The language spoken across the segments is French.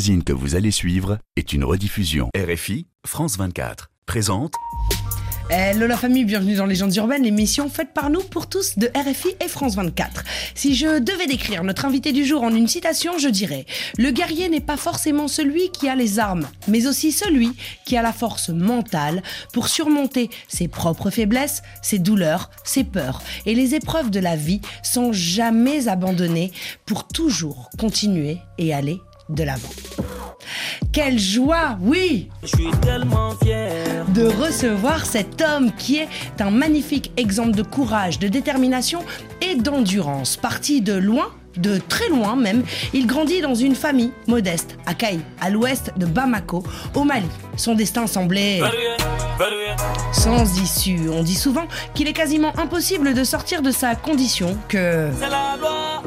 que vous allez suivre est une rediffusion. RFI, France 24, présente Hello la famille, bienvenue dans Légendes urbaines, l'émission faite par nous pour tous de RFI et France 24. Si je devais décrire notre invité du jour en une citation, je dirais Le guerrier n'est pas forcément celui qui a les armes, mais aussi celui qui a la force mentale pour surmonter ses propres faiblesses, ses douleurs, ses peurs et les épreuves de la vie sans jamais abandonner pour toujours continuer et aller de l'avant. Quelle joie, oui Je suis tellement fier de recevoir cet homme qui est un magnifique exemple de courage, de détermination et d'endurance. Parti de loin, de très loin même, il grandit dans une famille modeste à Caï, à l'ouest de Bamako, au Mali. Son destin semblait sans issue. On dit souvent qu'il est quasiment impossible de sortir de sa condition, que C'est la loi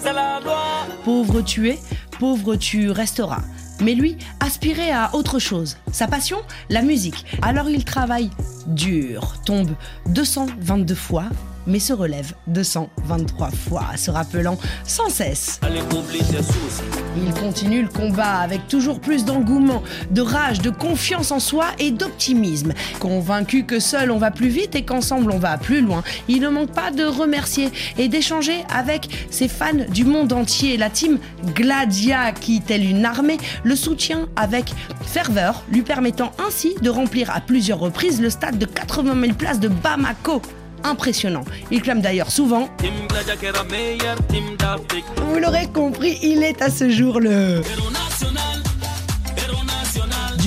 C'est la loi pauvre tu es, pauvre tu resteras. Mais lui aspirait à autre chose. Sa passion, la musique. Alors il travaille dur, tombe 222 fois, mais se relève 223 fois, se rappelant sans cesse. Il continue le combat avec toujours plus d'engouement, de rage, de confiance en soi et d'optimisme. Convaincu que seul on va plus vite et qu'ensemble on va plus loin, il ne manque pas de remercier et d'échanger avec ses fans du monde entier. La team Gladia qui, telle une armée, le soutient avec ferveur, lui permettant ainsi de remplir à plusieurs reprises le stade de 80 000 places de Bamako. Impressionnant. Il clame d'ailleurs souvent Vous l'aurez compris, il est à ce jour le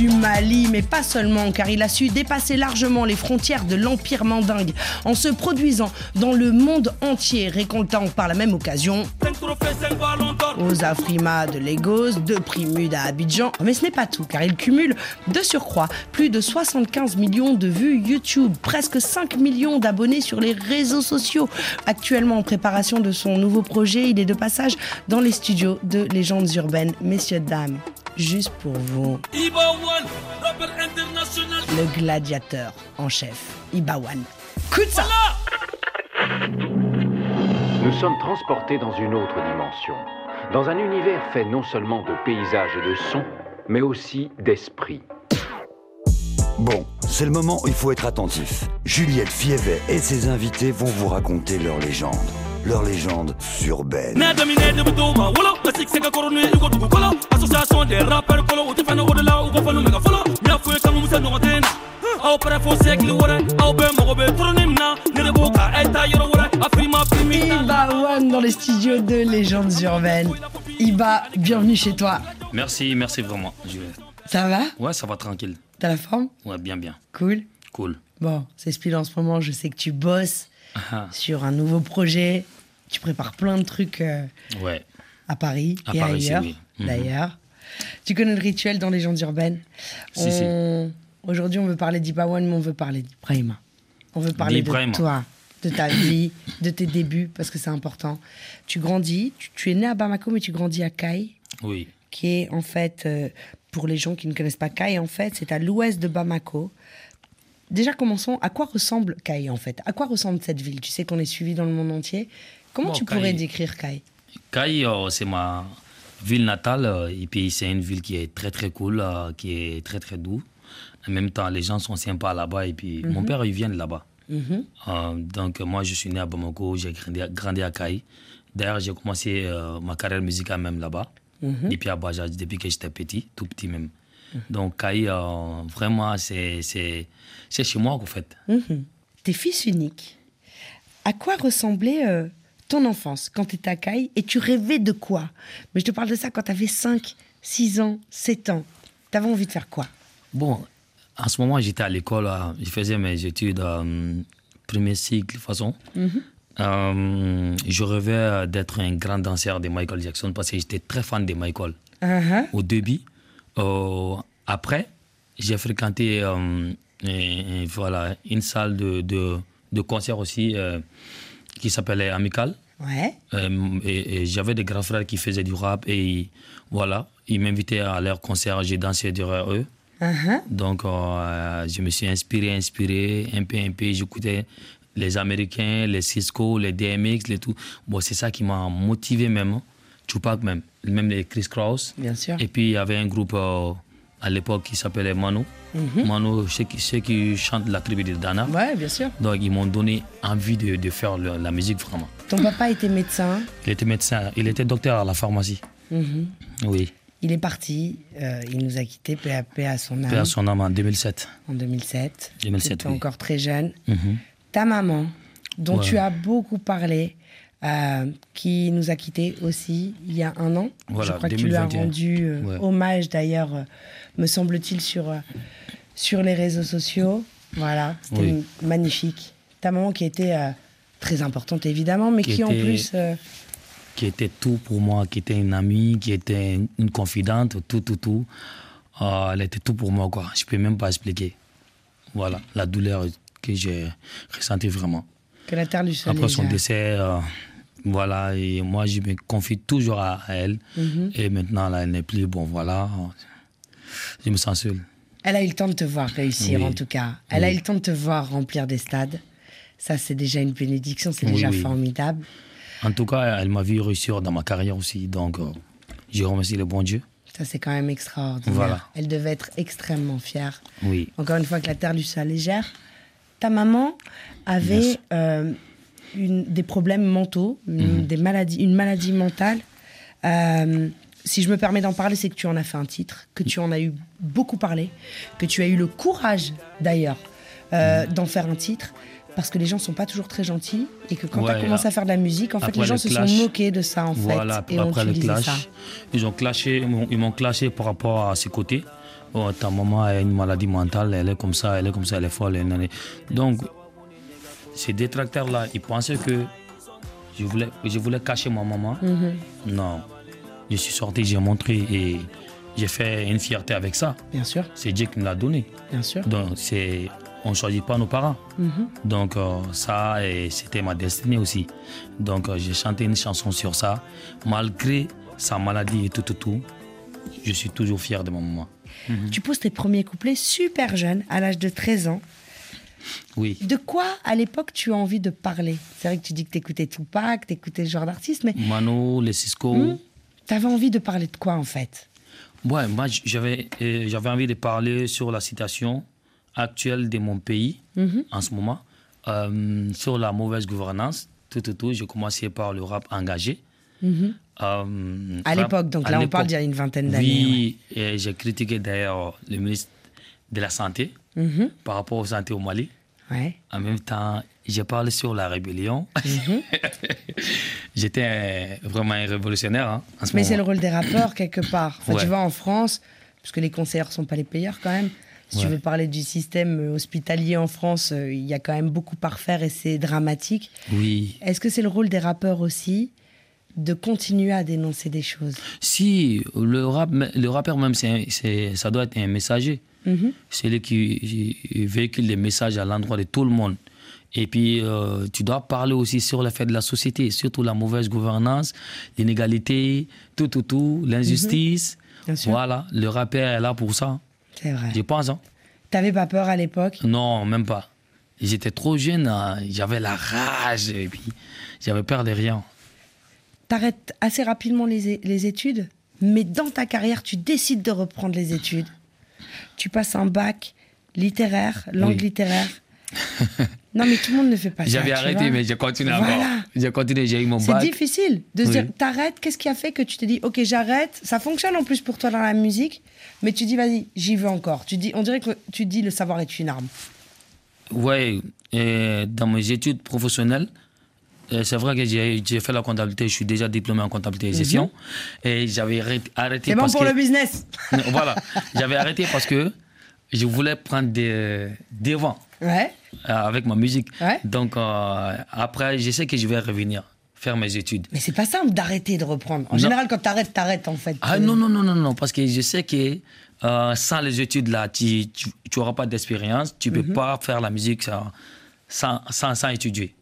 Mali, mais pas seulement, car il a su dépasser largement les frontières de l'Empire mandingue en se produisant dans le monde entier, récoltant par la même occasion 5 trophées, 5 ballons d'or aux Afrima de Lagos, deux Primudes à Abidjan. Mais ce n'est pas tout, car il cumule de surcroît plus de 75 millions de vues YouTube, presque 5 millions d'abonnés sur les réseaux sociaux. Actuellement en préparation de son nouveau projet, il est de passage dans les studios de Légendes urbaines. Messieurs, dames, juste pour vous, Iba One Rappeur international le gladiateur en chef, Ibawan. Coup de ça Nous sommes transportés dans une autre dimension, dans un univers fait non seulement de paysages et de sons, mais aussi d'esprit. Bon, c'est le moment où il faut être attentif. Juliette Fievet et ses invités vont vous raconter leur légende. Leur légende Aw Ibawan dans les studios de Légendes urbaines. Iba, bienvenue chez toi. Merci, merci vraiment. Je- Ça va? Ouais, ça va tranquille. T'as la forme? Ouais, bien, bien. Cool? Cool. Bon, c'est speed en ce moment, je sais que tu bosses Ah, sur un nouveau projet. Tu prépares plein de trucs euh, ouais. à Paris À et Paris ailleurs. oui. Mhm. D'ailleurs. Tu connais le rituel dans Légendes urbaines Si, Aujourd'hui, on veut parler d'Ibawan, mais on veut parler d'Ibrahima. On veut parler de toi, de ta vie, de tes débuts, parce que c'est important. Tu grandis, tu, tu es né à Bamako, mais tu grandis à Kai, Oui. qui est en fait, euh, pour les gens qui ne connaissent pas Kai, en fait, c'est à l'ouest de Bamako. Déjà, commençons. À quoi ressemble Kai, en fait? À quoi ressemble cette ville? Tu sais qu'on est suivi dans le monde entier? Comment Bon, tu Kai- pourrais décrire Kai? Kai, euh, c'est ma ville natale. et puis, c'est une ville qui est très, très cool, euh, qui est très, très doux. En même temps, les gens sont sympas là-bas. Et puis, mon père, il vient de là-bas. Mhm. Euh, donc, moi, je suis né à Bamako. J'ai grandi, à- grandi à Kai. D'ailleurs, j'ai commencé euh, ma carrière musicale même là-bas. Mhm. Et puis à Bajaj, depuis que j'étais petit, tout petit même. Donc, Kai, euh, vraiment, c'est chez moi, en fait. Mhm. T'es fils unique. À quoi ressemblait euh, ton enfance quand t'étais à Caille et tu rêvais de quoi? Mais je te parle de ça quand t'avais 5, 6 ans, 7 ans. T'avais envie de faire quoi? Bon, en ce moment, j'étais à l'école, euh, je faisais mes études euh, premier cycle, de toute façon. Euh, je rêvais d'être un grand danseur de Michael Jackson parce que j'étais très fan de Michael Uh-huh. au début. Après, j'ai fréquenté euh, et- et voilà, une salle de, de, de concert aussi euh, qui s'appelait Amical. Ouais. Euh, et, et j'avais des grands frères qui faisaient du rap et voilà, ils m'invitaient à leur concert, j'ai dansé derrière eux. Uh-huh. Donc euh, je me suis inspiré, inspiré, un peu, un peu, j'écoutais les Américains, les Cisco, les DMX, les tout. Bon, c'est ça qui m'a motivé même. Tupac même. Même les Chris Cross. Bien sûr. Et puis il y avait un groupe euh, à l'époque qui s'appelait Mano. Mano, ceux qui, ceux qui chantent la tribu de Dana. Ouais, bien sûr. Donc ils m'ont donné envie de, de faire le- la musique vraiment. Ton papa était médecin. Il était médecin, il était docteur à la pharmacie. Mhm. Oui, Il est parti. euh, il nous a quittés peu à son âme paix à son âme en 2007. en 2007. 2007, T'étais oui. encore très jeune. Mhm. Ta maman, dont Ouais. tu as beaucoup parlé, euh, qui nous a quittés aussi il y a un an. Voilà, Je crois que tu lui as 2021. rendu euh, Ouais. hommage d'ailleurs, euh, me semble-t-il, sur, sur les réseaux sociaux. Voilà, c'était Oui. magnifique. Ta maman qui était très importante évidemment, mais qui, Qui en plus... Qui était tout pour moi, qui était une amie, qui était une confidente, tout, tout, tout. Elle était tout pour moi, quoi. Je peux même pas expliquer. Voilà, la douleur que j'ai ressentie vraiment. que la terre lui Après son décès, euh, voilà, et moi je me confie toujours à elle. Mhm. Et maintenant, là, elle n'est plus, bon, voilà, je me sens seul. Elle a eu le temps de te voir réussir, Oui. en tout cas. Elle a eu le temps de te voir remplir des stades. Ça, c'est déjà une bénédiction, c'est Oui, déjà formidable. En tout cas, elle m'a vu réussir dans ma carrière aussi, donc euh, je remercie le bon Dieu. Ça, c'est quand même extraordinaire. Voilà. Elle devait être extrêmement fière. Oui. Encore une fois, que la terre lui soit légère. Ta maman avait euh, une- des problèmes mentaux, Mhm. une, des maladies, une maladie mentale. Euh, si je me permets d'en parler, c'est que tu en as fait un titre, que tu en as eu beaucoup parlé, que tu as eu le courage d'ailleurs euh, Mhm. d'en faire un titre. Parce que les gens sont pas toujours très gentils et que quand tu as Ouais, commencé à faire de la musique, en fait, après les gens le se clash, sont moqués de ça, en Voilà, fait. Et ont après le clash, ça. ils ont clashé, ils m'ont- clashé par rapport à ce côté. Oh, ta maman a une maladie mentale, elle est comme ça, elle est comme ça, elle est folle. elle est. Donc, ces détracteurs-là, ils pensaient que je voulais, je voulais cacher ma maman. Mhm. Non. Je suis sorti, j'ai montré et j'ai fait une fierté avec ça. Bien sûr, C'est Dieu qui me l'a donné. bien sûr. Donc, c'est, on ne choisit pas nos parents. Mhm. Donc, euh, ça, c'était ma destinée aussi. Donc, euh, j'ai chanté une chanson sur ça. Malgré sa maladie et tout, tout, tout, je suis toujours fier de ma maman. Tu poses tes premiers couplets super jeune, à l'âge de 13 ans. Oui. De quoi, à l'époque, tu as envie de parler? C'est vrai que tu dis que t'écoutais Tupac, t'écoutais ce genre d'artiste, mais Mano, les Cisco. Hmm? t'avais envie de parler de quoi, en fait? Ouais, moi, j'avais, euh, j'avais envie de parler sur la situation actuelle de mon pays Mhm. en ce moment, euh, sur la mauvaise gouvernance. Tout, tout, tout. J'ai commencé par le rap engagé. Mhm. Euh, À l'époque, donc là, on parle d'il y a une vingtaine d'années. Oui, et j'ai critiqué d'ailleurs le ministre de la Santé. Mhm. par rapport aux santé au Mali. Ouais. En même temps, j'ai parlé sur la rébellion. Mhm. J'étais vraiment un révolutionnaire hein, en ce Mais c'est le rôle des rappeurs, quelque part. Enfin, Ouais. Tu vois, en France, parce que les conseillers ne sont pas les payeurs quand même, si tu veux parler du système euh, hospitalier en France, euh, il y a quand même beaucoup à refaire et c'est dramatique. Oui. Est-ce que c'est le rôle des rappeurs aussi de continuer à dénoncer des choses? Si, le, rap, le rappeur même, c'est, c'est- ça doit être un messager. Mhm. C'est lui qui véhicule des messages à l'endroit de tout le monde. Et puis, euh, tu dois parler aussi sur le fait de la société, surtout la mauvaise gouvernance, l'inégalité, tout, tout, tout, l'injustice. Mhm. Voilà, le rappeur est là pour ça, C'est vrai. je pense. Hein. T'avais pas peur à l'époque? Non, même pas. J'étais trop jeune, hein. j'avais la rage et puis j'avais peur de rien. T'arrêtes assez rapidement les, les études, mais dans ta carrière, tu décides de reprendre les études. Tu passes un bac littéraire, langue Oui. littéraire. non, mais tout le monde ne fait pas ça. J'avais arrêté, mais j'ai continué Voilà. encore. J'ai continué, j'ai eu mon C'est bac. difficile de se Oui. dire, t'arrêtes, qu'est-ce qui a fait que tu te dis, ok, j'arrête, ça fonctionne en plus pour toi dans la musique, mais tu dis, vas-y, j'y veux encore. Tu dis, on dirait que tu dis, le savoir est une arme. Oui, et dans mes études professionnelles, c'est vrai que j'ai fait la comptabilité, je suis déjà diplômé en comptabilité et gestion. Et j'avais arrêté- Mhm. C'est bon parce pour que... le business. voilà, j'avais arrêté parce que je voulais prendre des devants Ouais. euh, avec ma musique. Ouais. Donc euh, après, je sais que je vais revenir faire mes études. Mais c'est pas simple d'arrêter de reprendre. En Non. général, quand t'arrêtes, t'arrêtes en fait. Ah non, non, non, non, non, parce que je sais que euh, sans les études là, tu n'auras pas d'expérience, tu ne peux pas faire la musique sans, sans, sans, sans étudier.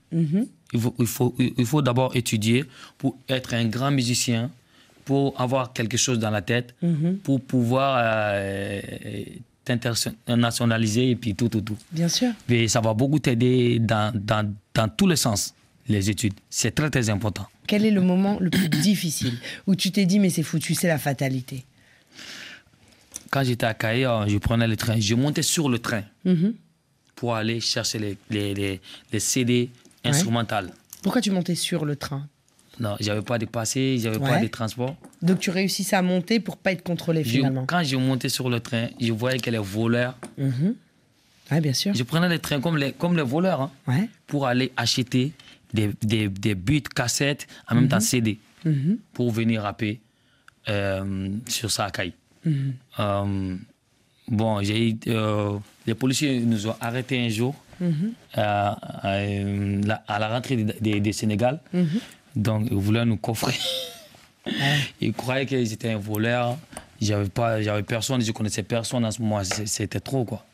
Il faut, il faut, il faut d'abord étudier pour être un grand musicien, pour avoir quelque chose dans la tête, pour pouvoir euh, t'internationaliser et puis tout, tout, tout. Bien sûr. Et ça va beaucoup t'aider dans, dans, dans tous les sens, les études. C'est très, très important. Quel est le moment le plus difficile où tu t'es dit mais c'est foutu, c'est la fatalité? Quand j'étais à Caïa, je prenais le train. Je montais sur le train Mhm. pour aller chercher les, les, les, les CD instrumentales. Pourquoi tu montais sur le train? Non, j'avais pas de passé, j'avais pas Ouais. de transport. Donc tu réussissais à monter pour pas être contrôlé Je- finalement. quand je montais sur le train, je voyais que les voleurs, Mhm. Ouais, bien sûr. je prenais le train comme les, comme les voleurs hein, Ouais. pour aller acheter des, des, des buts, cassettes, en même temps CD, Mhm. pour venir rapper euh, sur Caille. Euh, bon, j'ai eu, euh, les policiers nous ont arrêtés un jour Mhm. euh, euh, à la rentrée des- Sénégal. Mhm. Donc, ils voulaient nous coffrer. Ils croyaient que j'étais un voleur. J'avais pas, j'avais personne, je connaissais personne en ce moment. C'était trop, quoi.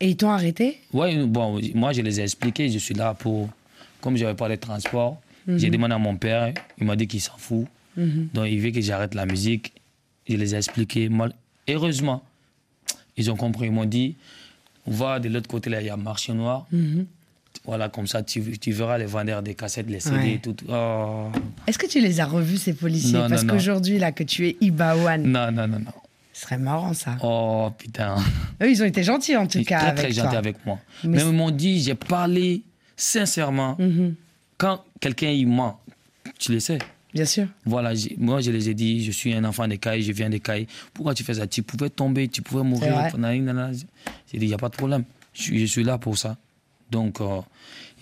Et ils t'ont arrêté? Ouais, bon, moi, je les ai expliqués. Je suis là pour. Comme j'avais pas de transport, j'ai demandé à mon père. Il m'a dit qu'il s'en fout. Donc, il veut que j'arrête la musique. Je les ai expliqués. Mal- Heureusement, ils ont compris. Ils m'ont dit va de l'autre côté, là, il y a marché noir. Voilà, comme ça, tu, tu verras les vendeurs des cassettes, les CD, Ouais. tout. Oh. Est-ce que tu les as revus ces policiers? Non, Parce qu'aujourd'hui là que tu es Ibawan, Non, non, non, non. ce serait marrant ça. Oh, putain. Eux ils ont été gentils en tout Ils cas très, avec très toi. gentil avec moi. Mais ils m'ont dit, j'ai parlé sincèrement. Mhm. Quand quelqu'un il ment, tu le sais. Bien sûr. Voilà, moi je les ai dit, je suis un enfant des cailles, je viens des cailles. Pourquoi tu fais ça? Tu pouvais tomber, tu pouvais mourir. J'ai dit, il n'y a pas de problème. Je, suis- je suis là pour ça. Donc, euh,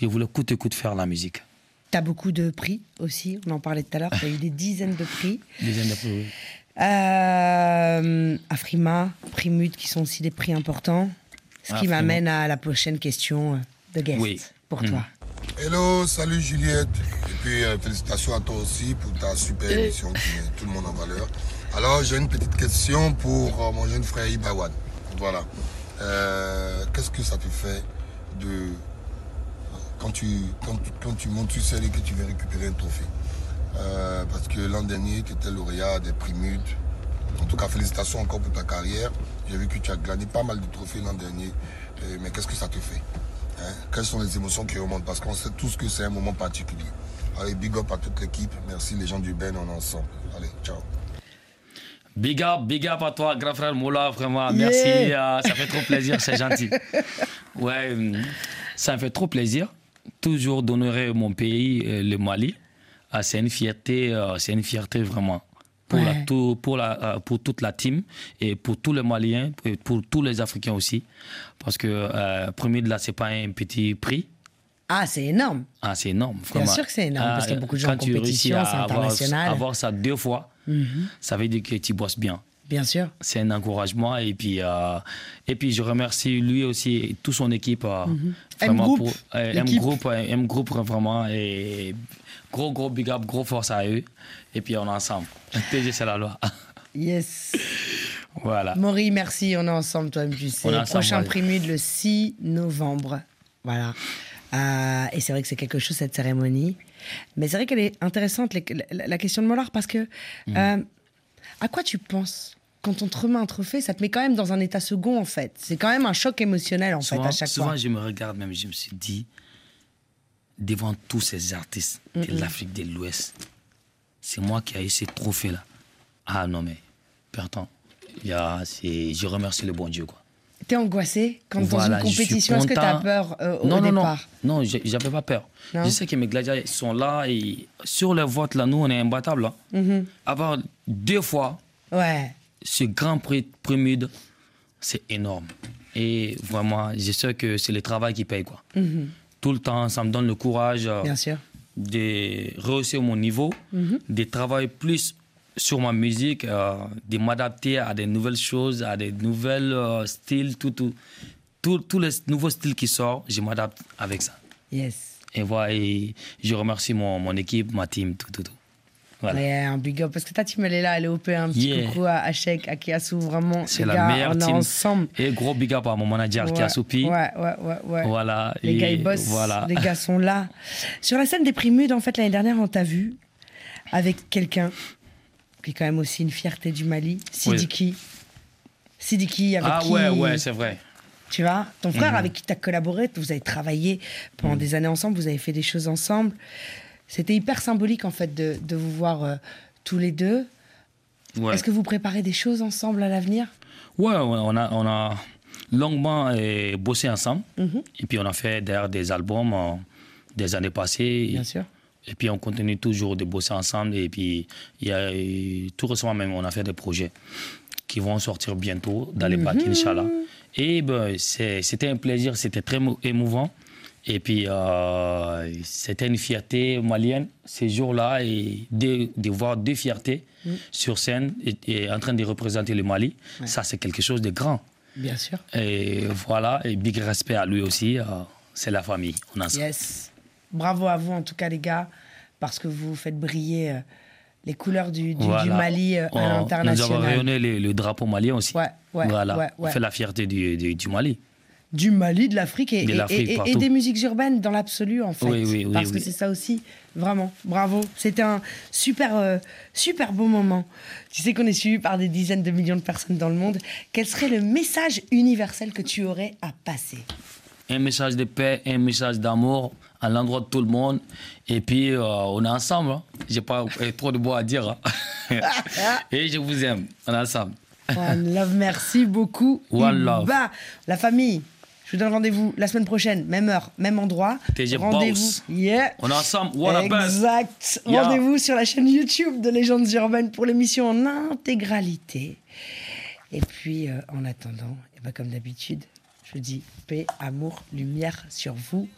je voulais coûte que coûte faire la musique. Tu as beaucoup de prix aussi, on en parlait tout à l'heure, tu as eu des dizaines de prix. Dizaines de prix, oui. Euh, Afrima, Primut, qui sont aussi des prix importants. Ce qui m'amène à la prochaine question de guest Oui. pour toi. Hello, salut Juliette. Et puis euh, félicitations à toi aussi pour ta super émission qui met tout le monde en valeur. Alors j'ai une petite question pour euh, mon jeune frère Ibawan. Voilà. Euh, Qu'est-ce que ça te fait de quand tu, quand, tu- montes sur scène et que tu veux récupérer un trophée Euh, Parce que l'an dernier, tu étais lauréat des prix MUD. En tout cas, félicitations encore pour ta carrière. J'ai vu que tu as glané pas mal de trophées l'an dernier. Euh, mais qu'est-ce que ça te fait Hein? Quelles sont les émotions qui remontent? Parce qu'on sait tous que c'est un moment particulier. Allez, big up à toute l'équipe. Merci les gens du Ben, on est ensemble. Allez, ciao. Big up, big up à toi, grand frère Moula, vraiment. Yeah. Merci, euh, ça fait trop plaisir, c'est gentil. Ouais, hum, ça me fait trop plaisir. Toujours d'honorer mon pays, euh, le Mali. Ah, c'est une fierté, euh, c'est une fierté vraiment. Pour, la, tout- pour, la, euh, pour toute la team et pour tous les Maliens et pour tous les Africains aussi. Parce que euh, premier de là, c'est pas un petit prix. Ah, c'est énorme. Ah, c'est énorme. Bien sûr que c'est énorme, parce qu'il y a beaucoup de gens en compétition, c'est avoir- international. Mhm. Avoir ça deux fois, ça veut dire que tu bosses bien Bien sûr. c'est un encouragement et puis euh, et puis je remercie lui aussi et toute son équipe euh, vraiment M-Group, pour euh, l'équipe. M M groupe vraiment et gros gros big up gros force à eux et puis on est ensemble PG c'est la loi Yes. voilà Maury, merci. On est ensemble, toi, tu sais. Prochain voilà. Primud le 6 novembre. Voilà. Euh, et c'est vrai que c'est quelque chose, cette cérémonie. Mais c'est vrai qu'elle est intéressante, les- la, la question de Mollard, parce que Mm. euh, à quoi tu penses quand on te remet un trophée Ça te met quand même dans un état second, en fait? C'est quand même un choc émotionnel, en souvent, fait, à chaque souvent fois. je me regarde même je me suis dit devant tous ces artistes de l'Afrique de l'Ouest c'est moi qui ai eu ce trophée là ah non mais pardon je remercie le bon Dieu quoi T'es angoissé quand Voilà, dans une compétition Est-ce que t'as peur euh, au non, non, départ Non, non, j'ai- j'avais pas peur. Non Je sais que mes gladiateurs sont là et sur le vote, là, nous, on est imbattables. Là. Mhm. Avoir deux fois Ouais. ce grand prix Prémude, c'est énorme. Et vraiment, je sais que c'est le travail qui paye. Quoi. Tout le temps, ça me donne le courage euh, Mhm. Bien sûr. de rehausser mon niveau, de travailler plus sur ma musique, euh, de m'adapter à des nouvelles choses, à des nouvelles euh, styles, tout, tout, tout- tous les nouveaux styles qui sortent, je m'adapte avec ça. Yes. Et voilà, et je remercie mon, mon équipe, ma team, tout, tout, tout. Voilà. Ouais, un big up. Parce que ta team, elle est là, elle est OP. Un petit Yeah. coucou à Hachek, à Kiasu, vraiment. C'est la gars, meilleure on est team. ensemble. Et gros big up à mon manager Ouais, a soupi. Ouais, ouais, ouais, ouais. Voilà. Les et gars, ils bossent. Voilà. Les gars sont là. Sur la scène des Primudes, en fait, l'année dernière, on t'a vu avec quelqu'un qui est quand même aussi une fierté du Mali, Sidiki. Sidiki, avec Ah qui. ouais, ouais, c'est vrai. Tu vois, ton frère Mhm. avec qui tu as collaboré, vous avez travaillé pendant des années ensemble, vous avez fait des choses ensemble. C'était hyper symbolique en fait de, de vous voir euh, tous les deux. Ouais. Est-ce que vous préparez des choses ensemble à l'avenir? Ouais, ouais, on a, on a longuement euh, bossé ensemble. Mhm. Et puis on a fait d'ailleurs des albums euh, des années passées. Bien sûr. Et puis on continue toujours de bosser ensemble. Et puis il y a, euh, tout récemment même, on a fait des projets qui vont sortir bientôt dans les Mhm. bacs, Inch'Allah. Et ben, c'était un plaisir, c'était très mou- émouvant. Et puis euh, c'était une fierté malienne ces jours-là et de, de voir deux fiertés Mhm. sur scène et, et en train de représenter le Mali. Ça, c'est quelque chose de grand. Bien sûr. Et voilà, et big respect à lui aussi. euh, c'est la famille. On ça. Yes. Bravo à vous en tout cas les gars, parce que vous faites briller euh, les couleurs du, du- du Voilà. Mali euh, à Nous avons l'international. rayonné le, le drapeau malien aussi. Ouais, ouais, voilà. ouais, On fait la fierté du, du- Mali. Du Mali, de l'Afrique et, De et- des musiques urbaines dans l'absolu en fait. Oui, oui, oui, parce que c'est ça aussi, vraiment. Bravo. C'était un super, euh, super beau moment. Tu sais qu'on est suivi par des dizaines de millions de personnes dans le monde. Quel serait le message universel que tu aurais à passer? Un message de paix, un message d'amour à l'endroit de tout le monde. Et puis, euh, on est ensemble. Hein. J'ai pas trop de mots à dire. hein. et je vous aime. On est ensemble. One love, merci beaucoup. One love. La famille, je vous donne rendez-vous la semaine prochaine, même heure, même endroit. Rendez-vous. Yeah. On est ensemble. What. Exact. Yeah. Rendez-vous sur la chaîne YouTube de Légendes Urbaines pour l'émission en intégralité. Et puis, euh, en attendant, et ben, comme d'habitude, je dis paix, amour, lumière sur vous.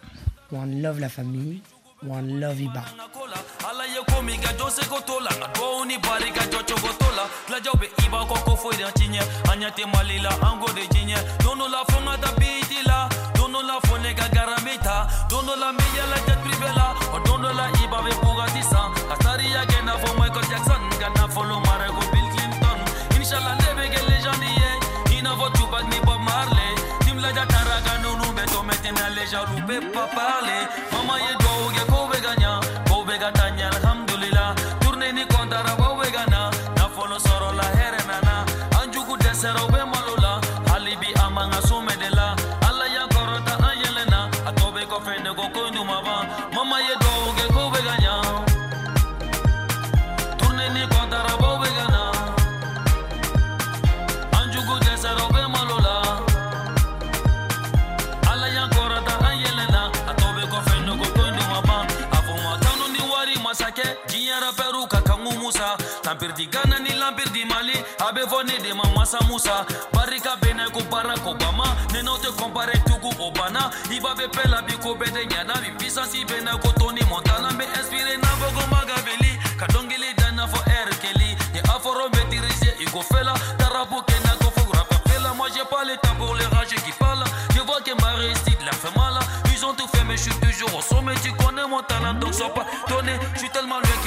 One love la famille. One love Iba. kola ala ye komi ka jɔ seko to la nka duwawu ni bari ka jɔ cogo to la tilajaw be i b'a kɔ ko foyi de tiɲɛ an ɲɛ tɛ mali la an ko de jiɲɛ don dɔ la fo n ka taa biti la don dɔ la fo ne ka garami ta don dɔ la n bɛ yɛlɛ jet privé la o don dɔ la i b'a bɛ bugatti san ka tariya kɛ n'a fɔ michael jackson ka nafolo mara ko bill clinton. Inshallah bob marley couper, pas parler. Maman, musa. Tanpiridi gana ni lampiridi mali. A bɛ fɔ ne de ma masa musa. Barika bɛnɛ ko barak obama. Ne n'aw tɛ kɔnpare tugu o banna i ba bɛ pɛ la bi ko bɛɛ tɛ ɲɛna bi pisansi bɛnɛ ko toni montana. Bɛ inspiré n'a ko magaveli. Ka dɔnkili da n'a fɔ ɛri keli ye afɔro maîtrisé i ko fɛla tarabu kɛ n'a moi j'ai pas le temps pour les rageux qui parlent. Je vois que ma réussite leur fait mal. Ils ont tout fait mais je suis toujours au sommet. Tu connais mon talent donc sois pas donné Je suis tellement loin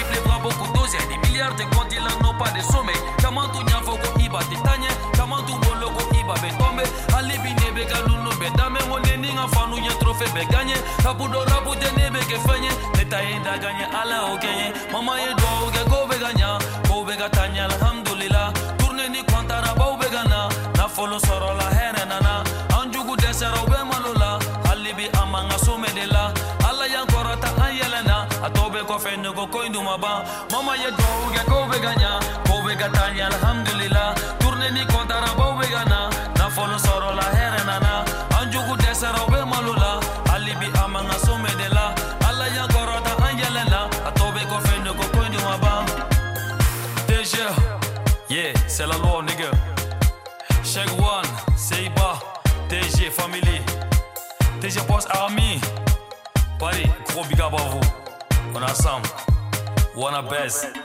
dosés Des milliards de comptes ils n'ont pas de sommet Comment tout n'y a faut qu'on y va t'étaigner Comment tout bon logo y va be tomber Alibi ne be galunu be dame On est ni en fan ou y'a trophée be gagné Rapudo rapute ne be ke fenye Neta yenda gagné ala o kenye Mama ye doa o ke go be gagna Go be gatanya alhamdulillah. Tourne ni kontara ba o be gana. Na folo soro la here nana Anjugu desera o be malola. Halibi amanga sume de la. Ala yan korata an yelena A to be kɔfɛ nego ko in duma ban Mama ye duwawu ko Ko be ka taa ɲɛ alhamdulillah Tourne ni kɔntara baw be ka na Nafolo sɔrɔ la hɛrɛ nana An jugu dɛsɛra o be malo la Halibi a man ka so de la Ala yan kɔrɔta an yɛlɛna A tɔ be kɔfɛ nego ko in duma ban DG, yeah, c'est la loi, nigga. Check one, Seiba, TG Family, TG Boss Army. Paris, gros big up à vous. On est ensemble. Wanna best.